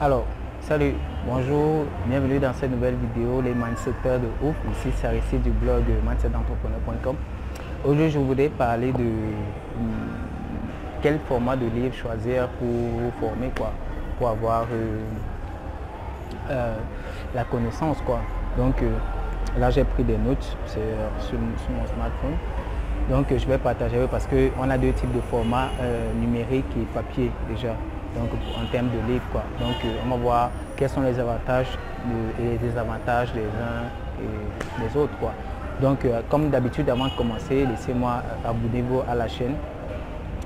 Alors, salut, bonjour, bienvenue dans cette nouvelle vidéo, les mindsetters de ouf. Ici, c'est du blog mindsetentrepreneur.com. Aujourd'hui, je voulais parler de hum, quel format de livre choisir pour former, quoi, pour avoir euh, euh, la connaissance. Donc, euh, là, j'ai pris des notes sur, sur, mon smartphone. Donc, je vais partager parce qu'on a deux types de formats numériques et papier déjà donc en termes de livres. Quoi. Donc euh, on va voir quels sont les avantages et les désavantages des uns et des autres. Quoi. Donc euh, comme d'habitude avant de commencer, laissez-moi euh, abonnez-vous à la chaîne.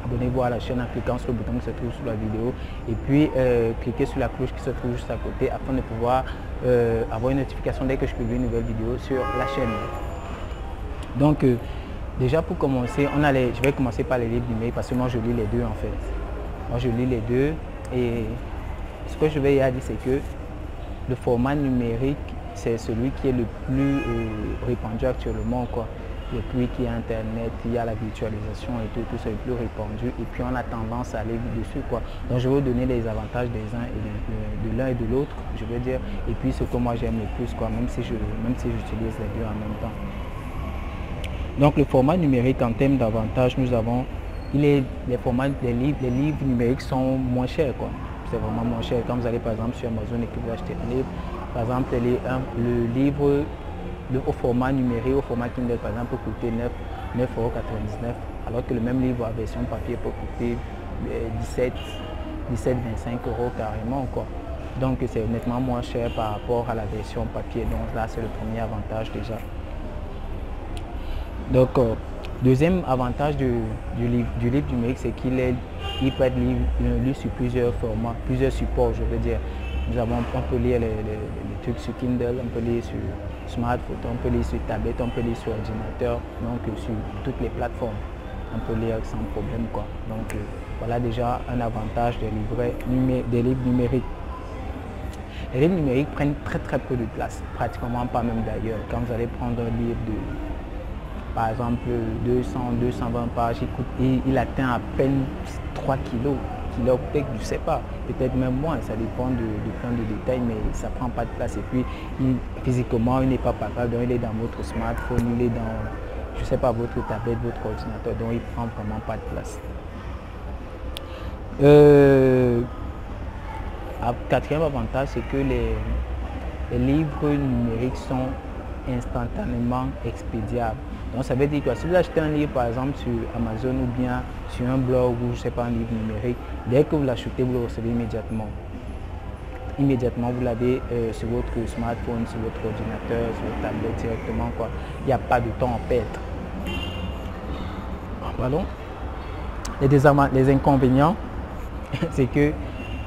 Abonnez-vous à la chaîne en cliquant sur le bouton qui se trouve sous la vidéo et puis cliquez sur la cloche qui se trouve juste à côté afin de pouvoir avoir une notification dès que je publie une nouvelle vidéo sur la chaîne. Donc déjà pour commencer, on a je vais commencer par les livres numériques parce que moi je lis les deux en fait. Moi, je lis les deux et ce que je vais y dire, c'est que le format numérique, c'est celui qui est le plus euh, répandu actuellement. Quoi. Depuis qu'il y a Internet, il y a la virtualisation et tout, tout ça est plus répandu. Et puis on a tendance à aller dessus. Quoi. Donc je vais vous donner les avantages des uns et de, l'un et de l'autre, je veux dire. Et puis ce que moi j'aime le plus, quoi, même si même si j'utilise les deux en même temps. Donc le format numérique en termes d'avantages, nous avons les formats livres, les livres numériques sont moins chers. C'est vraiment moins cher. Quand vous allez par exemple sur Amazon et que vous achetez un livre, par exemple le livre au format numérique, au format Kindle par exemple, peut coûter 9,99 euros, alors que le même livre à version papier peut coûter 17, 17, 25 euros carrément. Quoi. Donc c'est nettement moins cher par rapport à la version papier. Donc là c'est le premier avantage déjà. Donc euh, Deuxième avantage du, livre, numérique, c'est qu'il est, peut être lu, sur plusieurs formats, plusieurs supports, je veux dire. Nous avons, on peut lire les, trucs sur Kindle, on peut lire sur smartphone, on peut lire sur tablette, on peut lire sur ordinateur, donc sur toutes les plateformes. On peut lire sans problème. Quoi. Donc euh, voilà déjà un avantage des, des livres numériques. Les livres numériques prennent très très peu de place, pratiquement pas même d'ailleurs. Quand vous allez prendre un livre de par exemple 200, 220 pages, il, il atteint à peine 3 kilos. Kilo, peut-être, je ne sais pas, peut-être même moins, ça dépend de, plein de détails, mais ça ne prend pas de place. Et puis, physiquement, il n'est pas capable, donc il est dans votre smartphone, il est dans, je ne sais pas, votre tablette, votre ordinateur, donc il ne prend vraiment pas de place. Euh, quatrième avantage, c'est que les livres numériques sont instantanément expédiables. Donc ça veut dire que si vous achetez un livre par exemple sur Amazon ou bien sur un blog ou je sais pas un livre numérique, dès que vous l'achetez, vous le recevez immédiatement. Immédiatement, vous l'avez euh, sur votre smartphone, sur votre ordinateur, sur votre tablette directement. Quoi. Il n'y a pas de temps à perdre. Pardon? Les, les inconvénients, c'est que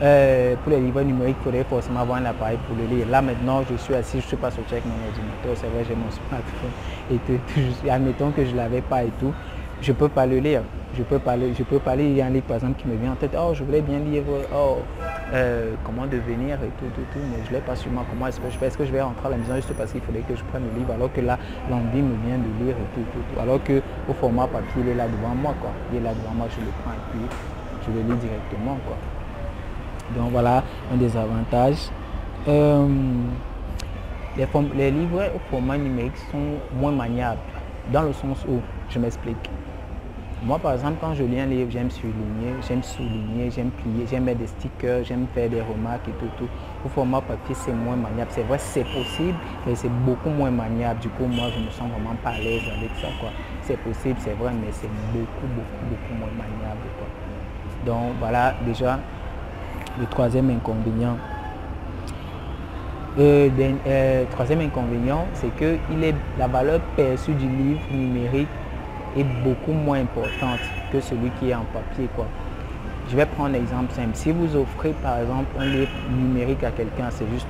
euh, pour les livres numériques, il faudrait forcément avoir un appareil pour le lire. Là maintenant, je suis assis, je ne suis pas sorti avec mon ordinateur, c'est vrai, j'ai mon smartphone et tout. admettons que je ne l'avais pas et tout, je ne peux pas le lire. Je peux pas je peux pas lire. Il y a un livre par exemple qui me vient en tête, oh je voulais bien lire, oh euh, comment devenir et tout, tout, tout, mais je ne l'ai pas sûrement comment est-ce que je fais? Est-ce que je vais rentrer à la maison juste parce qu'il fallait que je prenne le livre alors que là l'envie me vient de lire et tout, tout, tout. Alors que au format papier, il est là devant moi, quoi. Il est là devant moi, je le prends et puis je le lis directement, quoi. Donc voilà un des avantages. Euh, les, livres au format numérique sont moins maniables, dans le sens où, je m'explique. Moi, par exemple, quand je lis un livre, j'aime souligner, j'aime souligner, j'aime plier, j'aime mettre des stickers, j'aime faire des remarques et tout, tout. Au format papier, c'est moins maniable. C'est vrai, c'est possible, mais c'est beaucoup moins maniable. Du coup, moi, je me sens vraiment pas à l'aise avec ça. C'est possible, c'est vrai, mais c'est beaucoup, beaucoup, beaucoup moins maniable. Donc, voilà, déjà, le troisième inconvénient. Euh, euh, troisième inconvénient, c'est que la valeur perçue du livre numérique est beaucoup moins importante que celui qui est en papier. Je vais prendre un exemple simple. Si vous offrez par exemple un livre numérique à quelqu'un, c'est juste,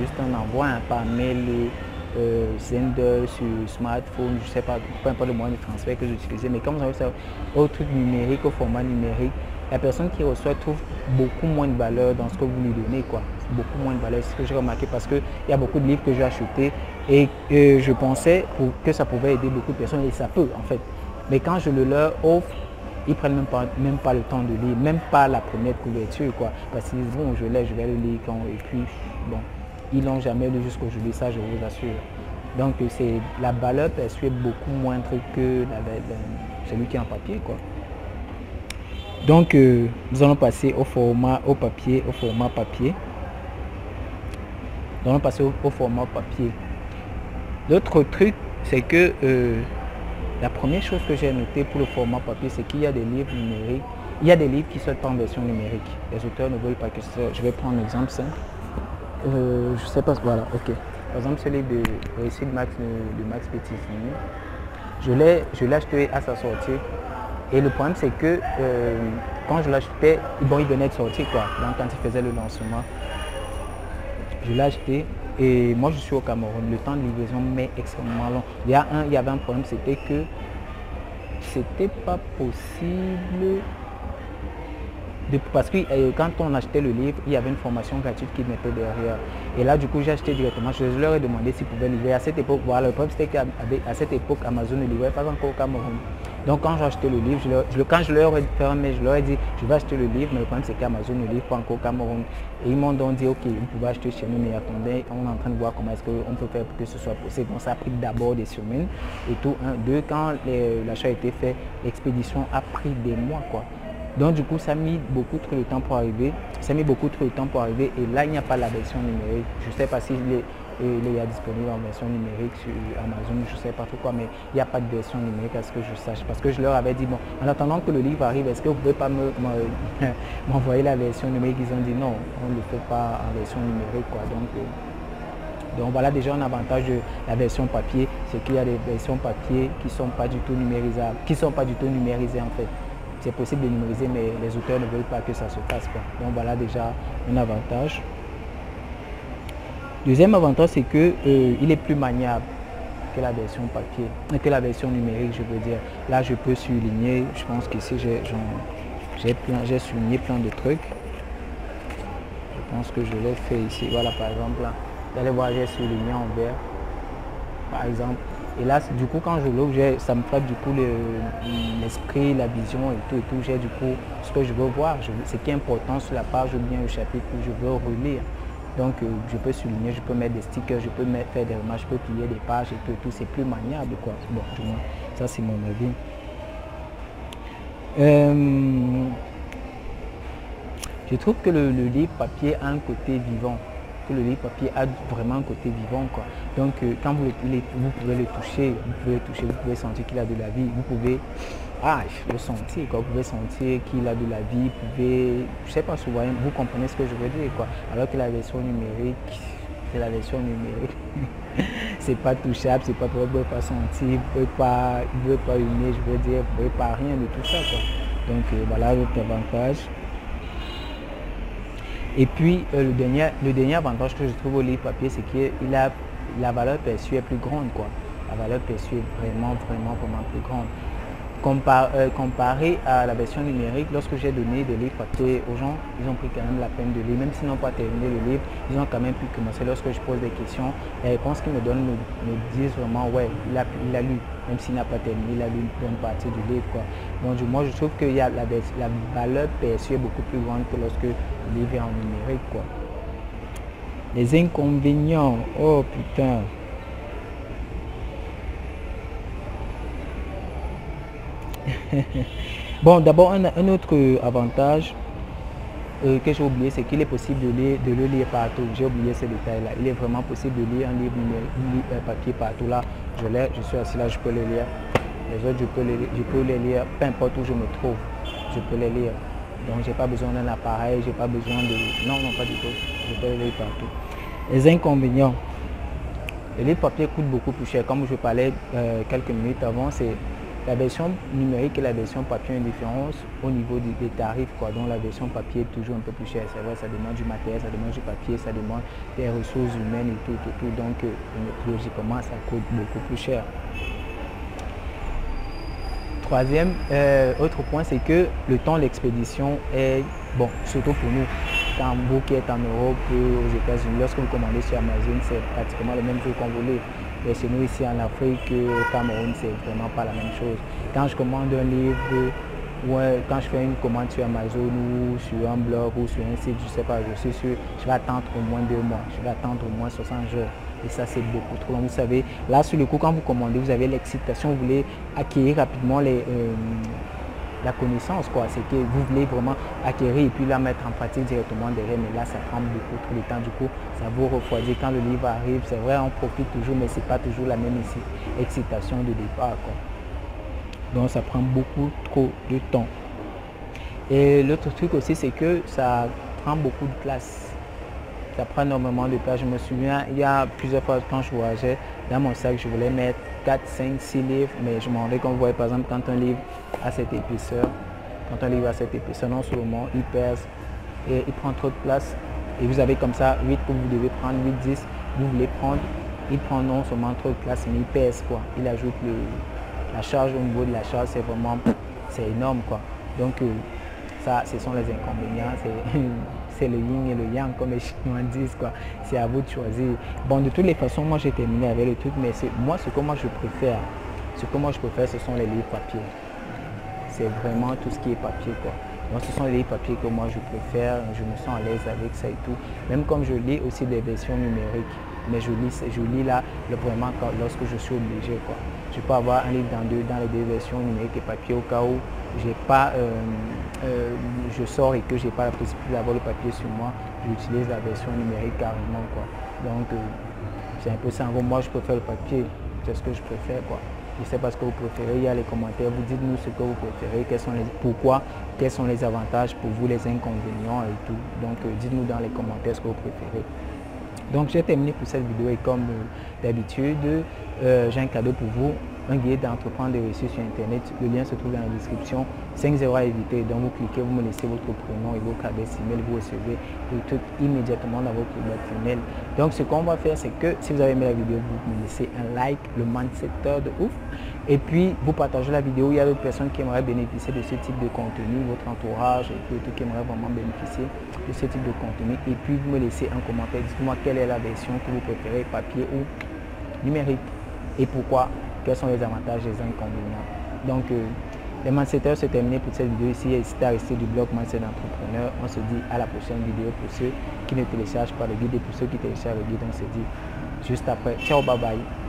juste un envoi hein, par mail, euh, Sender sur smartphone, je ne sais pas, peu importe le moyen de transfert que j'utilisais, mais comme vous avez ça, au truc numérique, au format numérique, la personne qui reçoit trouve beaucoup moins de valeur dans ce que vous lui donnez. Quoi. Beaucoup moins de valeur, c'est ce que j'ai remarqué parce qu'il y a beaucoup de livres que j'ai achetés et je pensais que ça pouvait aider beaucoup de personnes et ça peut en fait. Mais quand je le leur offre, ils prennent même pas, même pas le temps de lire, même pas la première couverture, quoi. Parce qu'ils disent, bon, je l'ai, je vais le lire quand, et puis, bon, ils l'ont jamais lu jusqu'aujourd'hui, ça, je vous assure. Donc, c'est la valeur perçue beaucoup moindre que celui qui est en papier, quoi. Donc, euh, nous allons passer au format au papier, au format papier. Nous allons passer au, format papier. L'autre truc, c'est que euh, la première chose que j'ai noté pour le format papier, c'est qu'il y a des livres numériques. Il y a des livres qui sortent en version numérique. Les auteurs ne veulent pas que ça. Je vais prendre un exemple simple. Euh, je sais pas, voilà, ok. Par exemple, ce livre de Récit de Max, de, Max Petit, je l'ai acheté à sa sortie. Et le problème, c'est que euh, quand je l'achetais, bon, il venait de sortir, quoi. Donc, quand il faisait le lancement, je l'ai acheté et moi, je suis au Cameroun. Le temps de livraison met extrêmement long. Il y, a un, il y avait un problème, c'était que c'était pas possible parce que euh, quand on achetait le livre, il y avait une formation gratuite qui mettait derrière. Et là, du coup, j'ai acheté directement. Je leur ai demandé s'ils pouvaient livrer. À cette époque, voilà, le problème c'était qu'à cette époque, Amazon ne livrait pas encore au Cameroun. Donc quand j'ai acheté le livre, je quand je leur ai fait je leur ai dit, je vais acheter le livre, mais le problème c'est qu'Amazon ne livre pas encore au Cameroun. Et ils m'ont donc dit, ok, vous pouvez acheter chez nous, mais attendez, on est en train de voir comment est-ce qu'on peut faire pour que ce soit possible. Donc ça a pris d'abord des semaines et tout. Un, deux, quand l'achat a été fait, l'expédition a pris des mois. quoi. Donc du coup, ça a mis beaucoup trop de temps pour arriver. Ça a mis beaucoup trop de temps pour arriver. Et là, il n'y a pas la version numérique. Je ne sais pas si les, il est disponible en version numérique sur Amazon, je ne sais pas trop quoi, mais il n'y a pas de version numérique à ce que je sache. Parce que je leur avais dit, bon, en attendant que le livre arrive, est-ce que vous ne pouvez pas m'envoyer la version numérique? Ils ont dit non, on ne le fait pas en version numérique. Quoi. Donc, euh, donc voilà déjà un avantage de la version papier, c'est qu'il y a des versions papier qui ne sont pas du tout numérisables, qui sont pas du tout numérisées en fait. C'est possible de numériser, mais les auteurs ne veulent pas que ça se fasse. Quoi. Donc voilà déjà un avantage. Deuxième avantage, c'est qu'il euh, est plus maniable que la version papier, que la version numérique, je veux dire. Là, je peux souligner, je pense qu'ici, j'ai souligné plein de trucs. Je pense que je l'ai fait ici. Voilà, par exemple, là, vous allez voir, j'ai souligné en vert, par exemple. Et là, du coup, quand je l'ouvre, ça me frappe du coup l'esprit, la vision et tout et tout. J'ai du coup ce que je veux voir, ce qui est important sur la page ou bien le chapitre que je veux relire. Donc euh, je peux souligner, je peux mettre des stickers, je peux faire des remarques, je peux plier des pages et tout, tout c'est plus maniable quoi. Bon, du moins, ça c'est mon avis. Euh, je trouve que le, livre papier a un côté vivant, que le livre papier a vraiment un côté vivant quoi. Donc euh, quand vous, vous pouvez le toucher, vous pouvez le toucher, vous pouvez sentir qu'il a de la vie, vous pouvez ah, le sentir, quoi. Vous pouvez sentir qu'il a de la vie, vous pouvez, je sais pas souvent, vous comprenez ce que je veux dire, quoi. Alors que la version numérique, c'est la version numérique. c'est pas touchable, c'est pas, vous pouvez pas sentir, vous pouvez pas, vous pouvez pas humer, je veux dire, vous pouvez pas rien de tout ça, quoi. Donc euh, voilà l'autre avantage. Et puis euh, le, dernier, le dernier avantage que je trouve au livre papier, c'est a la valeur perçue est plus grande, quoi. La valeur perçue est vraiment, vraiment, vraiment plus grande. Euh, comparé à la version numérique, lorsque j'ai donné des livres aux gens, ils ont pris quand même la peine de lire, même s'ils n'ont pas terminé le livre, ils ont quand même pu commencer. Lorsque je pose des questions, les réponses qu'ils me donnent me, disent vraiment, ouais, il a, lu, même s'il n'a pas terminé, il a lu une bonne partie du livre. Quoi. Donc moi, je trouve que la valeur perçue est beaucoup plus grande que lorsque le livre est en numérique. Quoi. Les inconvénients, oh putain. bon, d'abord, un, autre avantage euh, que j'ai oublié, c'est qu'il est possible de, le lire partout. J'ai oublié ce détail-là. Il est vraiment possible de lire un livre euh, papier partout. Là, je l'ai, je suis assis là, je peux le lire. Les autres, je peux les, je peux les lire, peu importe où je me trouve, je peux les lire. Donc, j'ai pas besoin d'un appareil, j'ai pas besoin de... Non, non, pas du tout. Je peux les lire partout. Les inconvénients. Le livre papier beaucoup plus cher. Comme je parlais euh, quelques minutes avant, c'est la version numérique et la version papier ont une différence au niveau des, tarifs. Quoi. Donc la version papier est toujours un peu plus chère. C'est vrai, ça demande du matériel, ça demande du papier, ça demande des ressources humaines et tout, tout, tout. Donc euh, logiquement, ça coûte beaucoup plus cher. Troisième, euh, autre point, c'est que le temps d'expédition est, bon, surtout pour nous, quand vous qui êtes en Europe, aux États-Unis, lorsque vous commandez sur Amazon, c'est pratiquement le même jour qu'on voulait. Et chez nous ici en Afrique, au Cameroun, c'est vraiment pas la même chose. Quand je commande un livre ouais, quand je fais une commande sur Amazon ou sur un blog ou sur un site, je sais pas, je suis sûr, je vais attendre au moins deux mois, je vais attendre au moins 60 jours. Et ça, c'est beaucoup trop long. Vous savez, là, sur le coup, quand vous commandez, vous avez l'excitation, vous voulez acquérir rapidement les, euh, la connaissance, quoi. C'est que vous voulez vraiment acquérir et puis la mettre en pratique directement derrière. Mais là, ça prend beaucoup trop de temps. Du coup, ça vous refroidit. Quand le livre arrive, c'est vrai, on profite toujours, mais ce n'est pas toujours la même excitation de départ, quoi. Donc, ça prend beaucoup trop de temps. Et l'autre truc aussi, c'est que ça prend beaucoup de place ça prend énormément de place. Je me souviens, il y a plusieurs fois quand je voyageais, dans mon sac, je voulais mettre 4, 5, 6 livres, mais je m'en rendais compte, voyez, par exemple, quand un livre a cette épaisseur, quand un livre a cette épaisseur, non seulement il pèse et il prend trop de place, et vous avez comme ça 8 que vous devez prendre, 8, 10, vous voulez prendre, il prend non seulement trop de place, mais il pèse quoi. Il ajoute la charge au niveau de la charge, c'est vraiment, c'est énorme quoi. Donc euh, ce sont les inconvénients, c'est le yin et le yang, comme les Chinois disent, quoi. C'est à vous de choisir. Bon, de toutes les façons, moi j'ai terminé avec le truc, mais moi, ce que moi je préfère, ce que moi je préfère, ce sont les livres papier. C'est vraiment tout ce qui est papier, quoi. Moi, ce sont les livres papier que moi je préfère, je me sens à l'aise avec ça et tout. Même comme je lis aussi des versions numériques, mais je lis, je lis là vraiment lorsque je suis obligé, quoi. Je peux avoir un livre dans, deux, dans les deux versions numériques et papier au cas où j'ai pas, euh, euh, je sors et que j'ai pas la possibilité d'avoir le papier sur moi, j'utilise la version numérique carrément. Quoi. Donc euh, c'est un peu ça. Moi je préfère le papier, c'est ce que je préfère. Quoi. Je sais pas ce que vous préférez, il y a les commentaires, vous dites-nous ce que vous préférez, quels sont les, pourquoi, quels sont les avantages pour vous, les inconvénients et tout. Donc dites-nous dans les commentaires ce que vous préférez. Donc j'ai terminé pour cette vidéo et comme d'habitude, j'ai un cadeau pour vous un guide d'entreprendre des reçus sur Internet. Le lien se trouve dans la description. 5 euros à éviter. Donc vous cliquez, vous me laissez votre prénom et votre adresse email. Vous recevez le truc immédiatement dans votre boîte email. Donc ce qu'on va faire, c'est que si vous avez aimé la vidéo, vous me laissez un like, le mindset de ouf. Et puis vous partagez la vidéo. Il y a d'autres personnes qui aimeraient bénéficier de ce type de contenu, votre entourage et tout, qui aimeraient vraiment bénéficier de ce type de contenu. Et puis vous me laissez un commentaire. Dites-moi quelle est la version que vous préférez, papier ou numérique. Et pourquoi? Quels sont les avantages et les inconvénients. Donc, euh, les mindsetters, c'est terminé pour cette vidéo ici. N'hésitez à rester du blog Mindset d'entrepreneur. On se dit à la prochaine vidéo pour ceux qui ne téléchargent pas le guide et pour ceux qui téléchargent le guide, on se dit juste après. Ciao, bye bye.